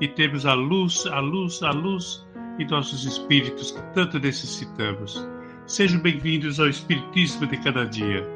e termos a luz, a luz, a luz em nossos espíritos que tanto necessitamos. Sejam bem-vindos ao Espiritismo de cada dia.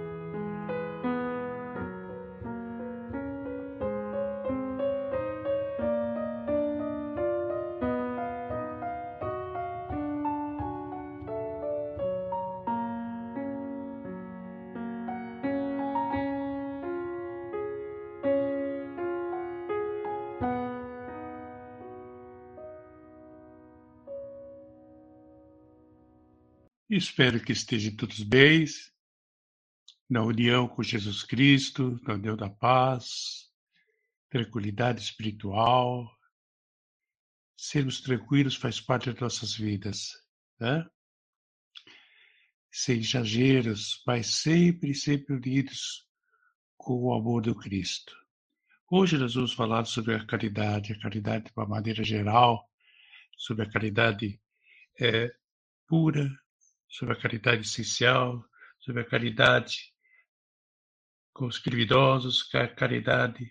Espero que estejam todos bem, na união com Jesus Cristo, na união da paz, tranquilidade espiritual. Sermos tranquilos faz parte das nossas vidas, né? Sem exageros, mas sempre, sempre unidos com o amor do Cristo. Hoje nós vamos falar sobre a caridade, a caridade de uma maneira geral, sobre a caridade é, pura, sobre a caridade essencial, sobre a caridade com os criminosos, a caridade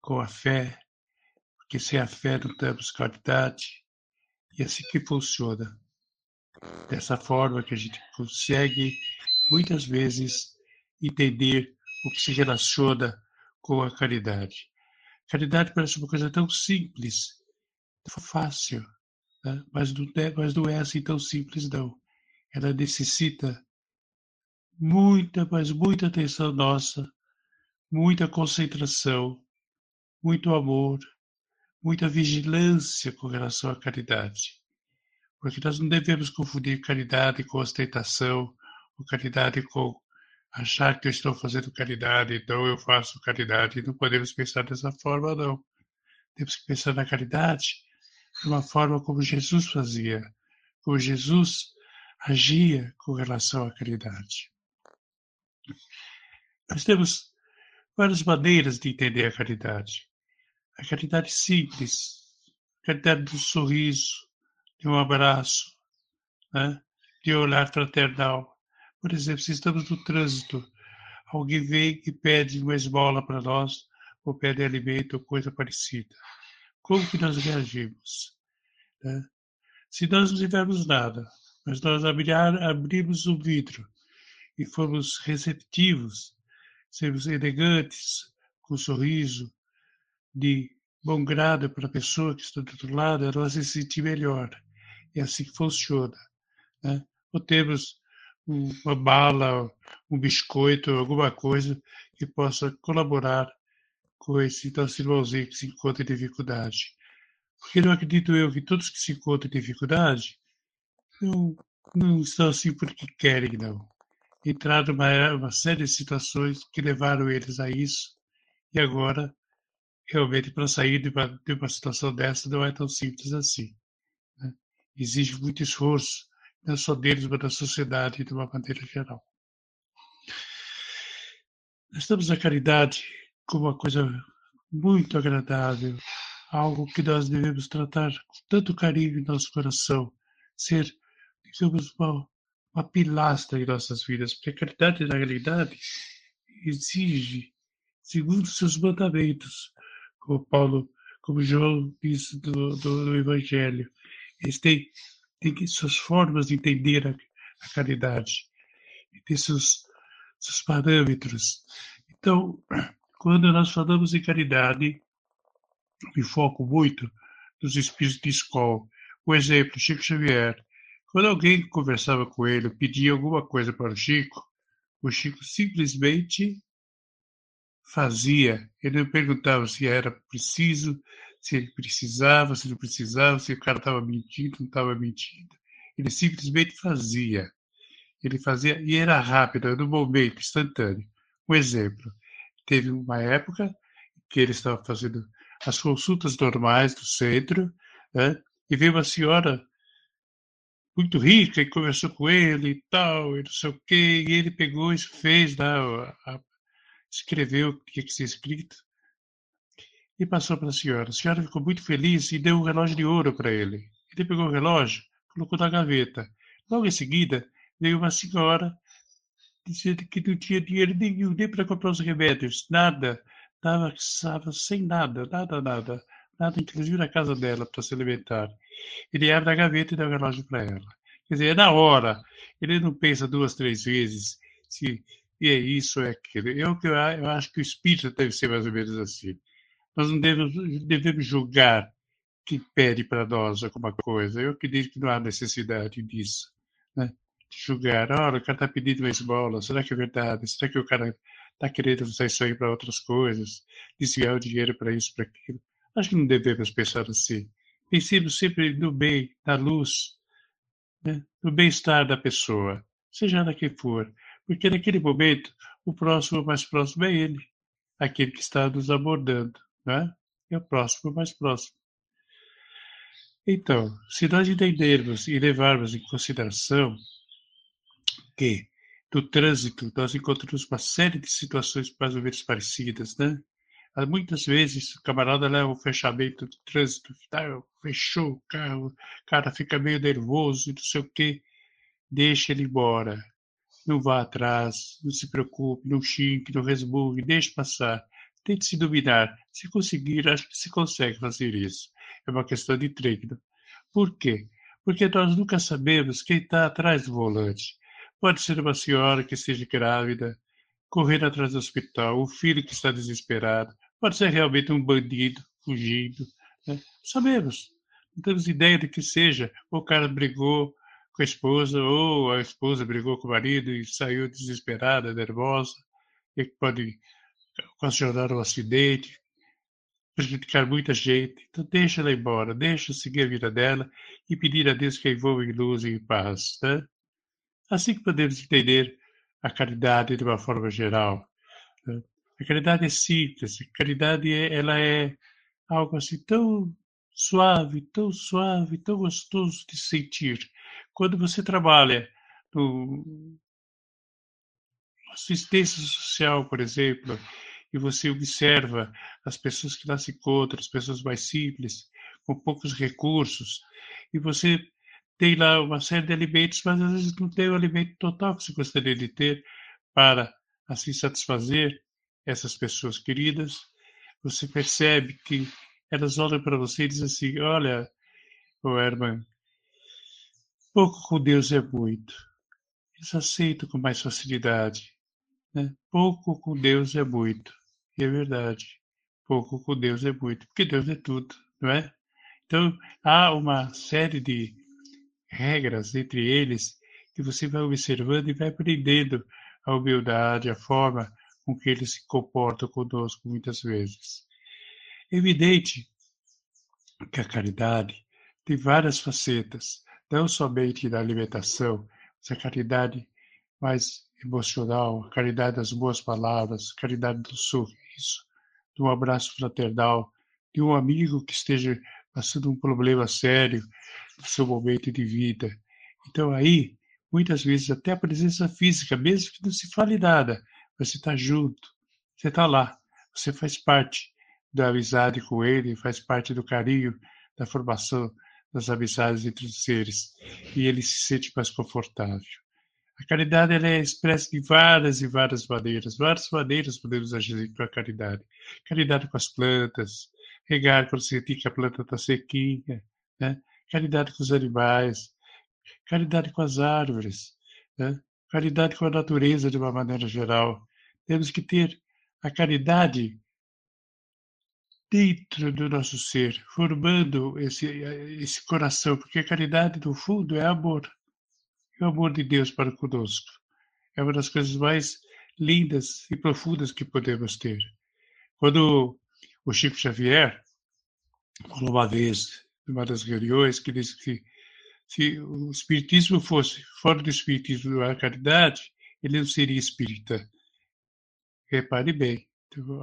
com a fé, porque sem a fé não temos caridade. E é assim que funciona. Dessa forma que a gente consegue, muitas vezes, entender o que se relaciona com a caridade. Caridade parece uma coisa tão simples, tão fácil, né? mas, não é, mas não é assim tão simples, não ela necessita muita, mas muita atenção nossa, muita concentração, muito amor, muita vigilância com relação à caridade. Porque nós não devemos confundir caridade com ostentação, ou caridade com achar que eu estou fazendo caridade, então eu faço caridade. Não podemos pensar dessa forma, não. Temos que pensar na caridade de uma forma como Jesus fazia, como Jesus agia com relação à caridade. Nós temos várias maneiras de entender a caridade. A caridade simples, a caridade do sorriso, de um abraço, né? de um olhar fraternal. Por exemplo, se estamos no trânsito, alguém vem e pede uma esmola para nós, ou pede alimento ou coisa parecida. Como que nós reagimos? Né? Se nós não tivermos nada, mas nós abrir, abrimos o vidro e fomos receptivos, sermos elegantes, com um sorriso, de bom grado para a pessoa que está do outro lado, ela vai se sentir melhor. É assim que funciona. Né? Ou temos uma bala, um biscoito, alguma coisa que possa colaborar com esse nosso irmãozinho que se encontra em dificuldade. Porque não acredito eu que todos que se encontram em dificuldade não, não estão assim porque querem, não. Entraram uma, uma série de situações que levaram eles a isso, e agora, realmente, para sair de uma, de uma situação dessa não é tão simples assim. Né? Exige muito esforço, não só deles, mas da sociedade de uma maneira geral. Nós estamos na caridade como uma coisa muito agradável, algo que nós devemos tratar com tanto carinho em nosso coração, ser digamos, uma, uma pilastra em nossas vidas, porque a caridade, na realidade, exige, segundo seus mandamentos, como Paulo, como João disse do, do, do Evangelho, eles têm, têm suas formas de entender a, a caridade, e têm seus, seus parâmetros. Então, quando nós falamos em caridade, me foco muito nos espíritos de escola. O exemplo, Chico Xavier, quando alguém conversava com ele, pedia alguma coisa para o Chico, o Chico simplesmente fazia. Ele não perguntava se era preciso, se ele precisava, se não precisava, se o cara estava mentindo, não estava mentindo. Ele simplesmente fazia. Ele fazia e era rápido, no momento, instantâneo. Um exemplo: teve uma época que ele estava fazendo as consultas normais do centro, né? e veio uma senhora muito rica e conversou com ele e tal, e não sei o quê, e ele pegou e fez, a, escreveu o que tinha escrito e passou para a senhora. A senhora ficou muito feliz e deu um relógio de ouro para ele. Ele pegou o relógio, colocou na gaveta. Logo em seguida, veio uma senhora dizendo que não tinha dinheiro nenhum, nem para comprar os remédios, nada. Estava sem nada, nada, nada. Nada, inclusive na casa dela, para se alimentar. Ele abre a gaveta e dá o relógio para ela. Quer dizer, é na hora. Ele não pensa duas, três vezes se é isso ou é aquilo. Eu, eu, eu acho que o espírito deve ser mais ou menos assim. Nós não devemos, devemos julgar quem pede para nós alguma coisa. Eu acredito que não há necessidade disso. Né? De julgar, olha, o cara está pedindo uma esmola, será que é verdade? Será que o cara está querendo usar isso aí para outras coisas? Desviar o dinheiro para isso, para aquilo? Acho que não devemos pensar assim. Pensemos sempre no bem, na luz, né? no bem-estar da pessoa, seja ela quem for. Porque naquele momento, o próximo mais próximo é ele, aquele que está nos abordando né? é o próximo mais próximo. Então, se nós entendermos e levarmos em consideração que no trânsito nós encontramos uma série de situações mais ou menos parecidas, né? Muitas vezes o camarada leva o fechamento do trânsito, tá, fechou o carro, o cara fica meio nervoso, não sei o quê, deixa ele embora. Não vá atrás, não se preocupe, não xingue, não resmungue, deixe passar. Tente se dominar. Se conseguir, acho que se consegue fazer isso. É uma questão de treino. Por quê? Porque nós nunca sabemos quem está atrás do volante. Pode ser uma senhora que esteja grávida, correndo atrás do hospital, um filho que está desesperado, pode ser realmente um bandido fugindo. Né? Sabemos. Não temos ideia de que seja. O cara brigou com a esposa, ou a esposa brigou com o marido e saiu desesperada, nervosa, e pode ocasionar um acidente, prejudicar muita gente. Então deixa ela embora, deixa seguir a vida dela e pedir a Deus que a envolva em luz e em paz. Né? Assim que podemos entender a caridade de uma forma geral. Né? A caridade é simples, a caridade é, ela é algo assim tão suave, tão suave, tão gostoso de sentir. Quando você trabalha no, assistência social, por exemplo, e você observa as pessoas que lá se encontram, as pessoas mais simples, com poucos recursos, e você tem lá uma série de alimentos, mas às vezes não tem o alimento total que você gostaria de ter para assim satisfazer essas pessoas queridas. Você percebe que elas olham para você e dizem assim: Olha, o Herman, pouco com Deus é muito. Eles aceitam com mais facilidade. Né? Pouco com Deus é muito. E é verdade. Pouco com Deus é muito. Porque Deus é tudo, não é? Então, há uma série de regras entre eles que você vai observando e vai aprendendo a humildade, a forma com que eles se comportam conosco muitas vezes. É evidente que a caridade tem várias facetas, não somente da alimentação, mas a caridade mais emocional, a caridade das boas palavras, a caridade do sorriso, um abraço fraternal, de um amigo que esteja passando um problema sério no seu momento de vida. Então aí, muitas vezes até a presença física, mesmo que não se fale nada, você está junto, você está lá, você faz parte da amizade com ele, faz parte do carinho, da formação das amizades entre os seres, e ele se sente mais confortável. A caridade ela é expressa de várias e várias maneiras. Várias maneiras podemos agir com a caridade. Caridade com as plantas, regar quando sentir que a planta está sequinha, né? caridade com os animais, caridade com as árvores, né? Caridade com a natureza de uma maneira geral. Temos que ter a caridade dentro do nosso ser, formando esse, esse coração, porque a caridade, no fundo, é amor e o amor de Deus para conosco. É uma das coisas mais lindas e profundas que podemos ter. Quando o Chico Xavier falou uma vez, em uma das reuniões, que disse que se o Espiritismo fosse fora do Espiritismo da caridade, ele não seria espírita. Repare bem,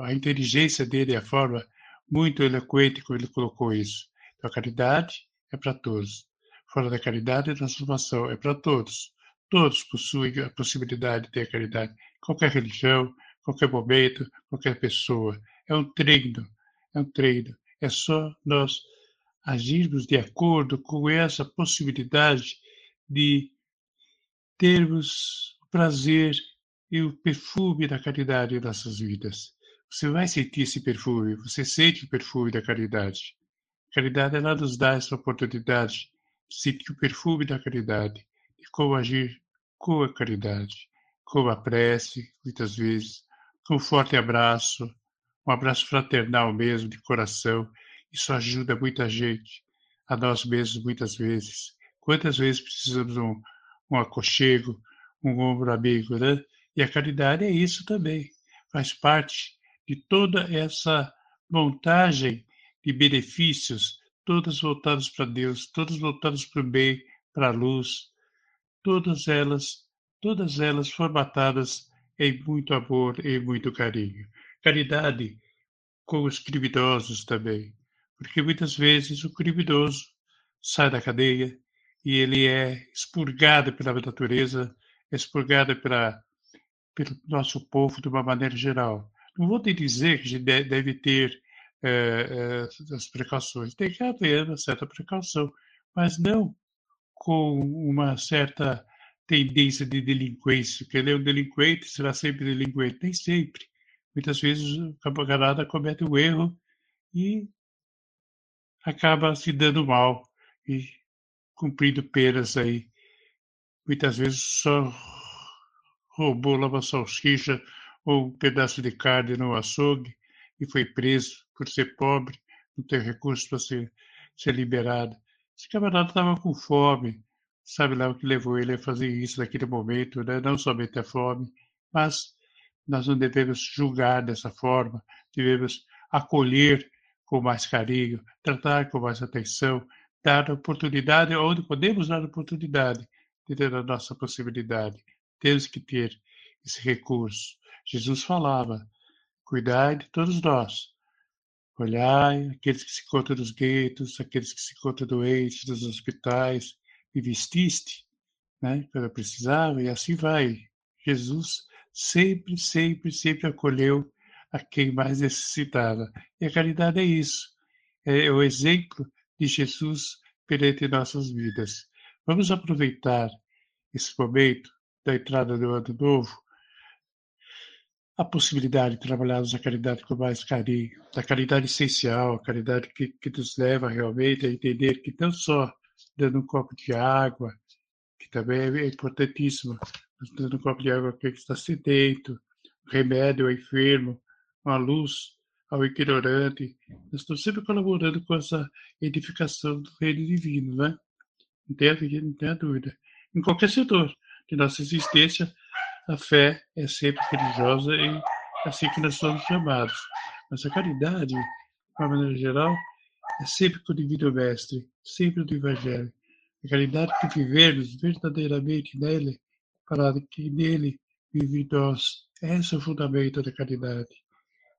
a inteligência dele, a forma, muito eloquente como ele colocou isso. Então, a caridade é para todos. Fora da caridade, a transformação é para todos. Todos possuem a possibilidade de ter caridade. Qualquer religião, qualquer momento, qualquer pessoa. É um treino, é um treino. É só nós agirmos de acordo com essa possibilidade de termos o prazer e o perfume da caridade em nossas vidas. Você vai sentir esse perfume, você sente o perfume da caridade. A caridade, ela nos dá essa oportunidade de sentir o perfume da caridade, de como agir com a caridade, com a prece, muitas vezes, com um forte abraço, um abraço fraternal mesmo, de coração. Isso ajuda muita gente, a nós mesmos, muitas vezes. Quantas vezes precisamos um, um aconchego, um ombro amigo, né? E a caridade é isso também. Faz parte de toda essa montagem de benefícios, todas voltadas para Deus, todas voltadas para o bem, para a luz, todas elas, todas elas formatadas em muito amor e muito carinho. Caridade com os criminosos também, porque muitas vezes o criminoso sai da cadeia e ele é expurgado pela natureza, expurgado pela, pelo nosso povo de uma maneira geral. Não vou te dizer que a gente deve ter é, é, as precauções, tem que haver uma certa precaução, mas não com uma certa tendência de delinquência, que ele é um delinquente, será sempre delinquente. Nem sempre. Muitas vezes o camarada comete um erro e acaba se dando mal e cumprindo penas aí. Muitas vezes só roubou uma salsicha ou um pedaço de carne no açougue e foi preso por ser pobre, não ter recursos para ser, ser liberado. Esse camarada estava com fome, sabe lá o que levou ele a fazer isso naquele momento, né? não somente a fome, mas nós não devemos julgar dessa forma, devemos acolher com mais carinho, tratar com mais atenção, dar oportunidade onde podemos dar oportunidade de ter a nossa possibilidade. Temos que ter esse recurso. Jesus falava: cuidai de todos nós, Olhai aqueles que se encontram nos guetos, aqueles que se encontram doentes, nos hospitais, e vestiste, né, quando precisava, e assim vai. Jesus sempre, sempre, sempre acolheu a quem mais necessitava. E a caridade é isso, é o exemplo de Jesus perante nossas vidas. Vamos aproveitar esse momento da entrada do ano novo a possibilidade de trabalharmos a caridade com mais carinho, a caridade essencial, a caridade que, que nos leva realmente a entender que não só dando um copo de água, que também é importantíssimo, dando um copo de água a quem está sedento, remédio ao enfermo, uma luz ao ignorante. Nós estamos sempre colaborando com essa edificação do reino divino, né? Não tenha, não tenha dúvida. Em qualquer setor de nossa existência, a fé é sempre religiosa e assim que nós somos chamados. Mas a caridade, de uma maneira geral, é sempre com o Divino Mestre, sempre do Evangelho. A caridade que vivemos verdadeiramente nele, para que nele vive nós. Esse é o fundamento da caridade.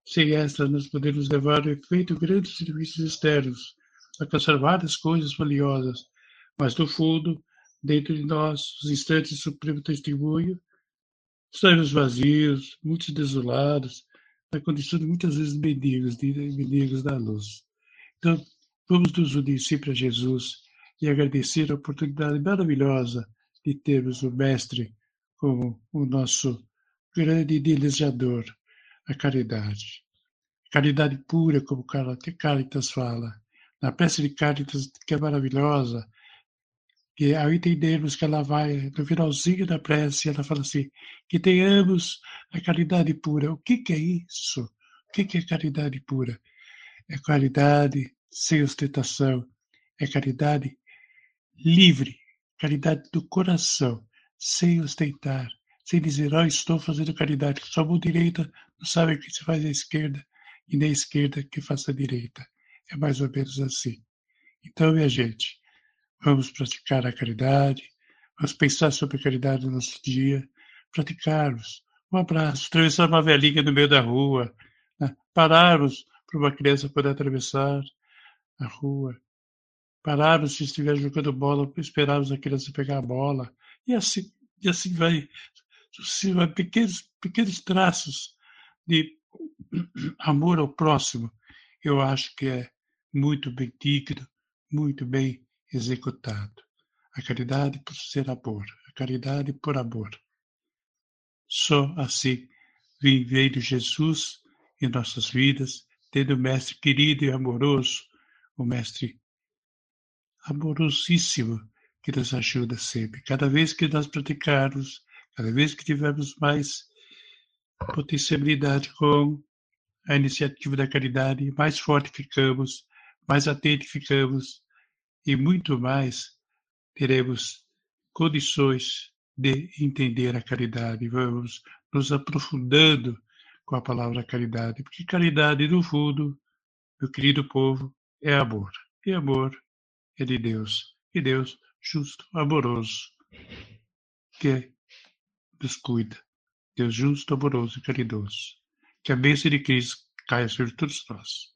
Sem esta, nós podemos levar o efeito grandes serviços externos, alcançar várias coisas valiosas, mas no fundo, dentro de nós, os instantes de supremo testemunho, Estamos vazios, muitos desolados, na condição de muitas vezes mendigos, de mendigos da luz. Então, vamos nos unir sempre a Jesus e agradecer a oportunidade maravilhosa de termos o Mestre como o nosso grande idealizador, a caridade. Caridade pura, como Caritas fala. Na peça de Caritas, que é maravilhosa, que ao entendermos que ela vai, no finalzinho da prece, ela fala assim, que tenhamos a caridade pura. O que, que é isso? O que, que é caridade pura? É caridade sem ostentação, é caridade livre, caridade do coração, sem ostentar, sem dizer, oh, estou fazendo caridade, sua mão direita não sabe o que se faz à esquerda, e nem a esquerda que faça a direita. É mais ou menos assim. Então, minha gente, Vamos praticar a caridade, vamos pensar sobre a caridade no nosso dia, praticarmos. Um abraço, atravessar uma velhinha no meio da rua, né? pararmos para uma criança poder atravessar a rua. Pararmos se estiver jogando bola, esperarmos a criança pegar a bola. E assim, e assim vai, assim vai pequenos, pequenos traços de amor ao próximo. Eu acho que é muito bem digno, muito bem executado. A caridade por ser amor, a caridade por amor. Só assim veio Jesus em nossas vidas, tendo o Mestre querido e amoroso, o Mestre amorosíssimo que nos ajuda sempre. Cada vez que nós praticarmos, cada vez que tivermos mais potencialidade com a iniciativa da caridade, mais forte ficamos, mais atentos ficamos e muito mais teremos condições de entender a caridade. Vamos nos aprofundando com a palavra caridade, porque caridade, no fundo, meu querido povo, é amor. E amor é de Deus. E Deus, justo, amoroso, que nos cuida. Deus justo, amoroso e caridoso. Que a bênção de Cristo caia sobre todos nós.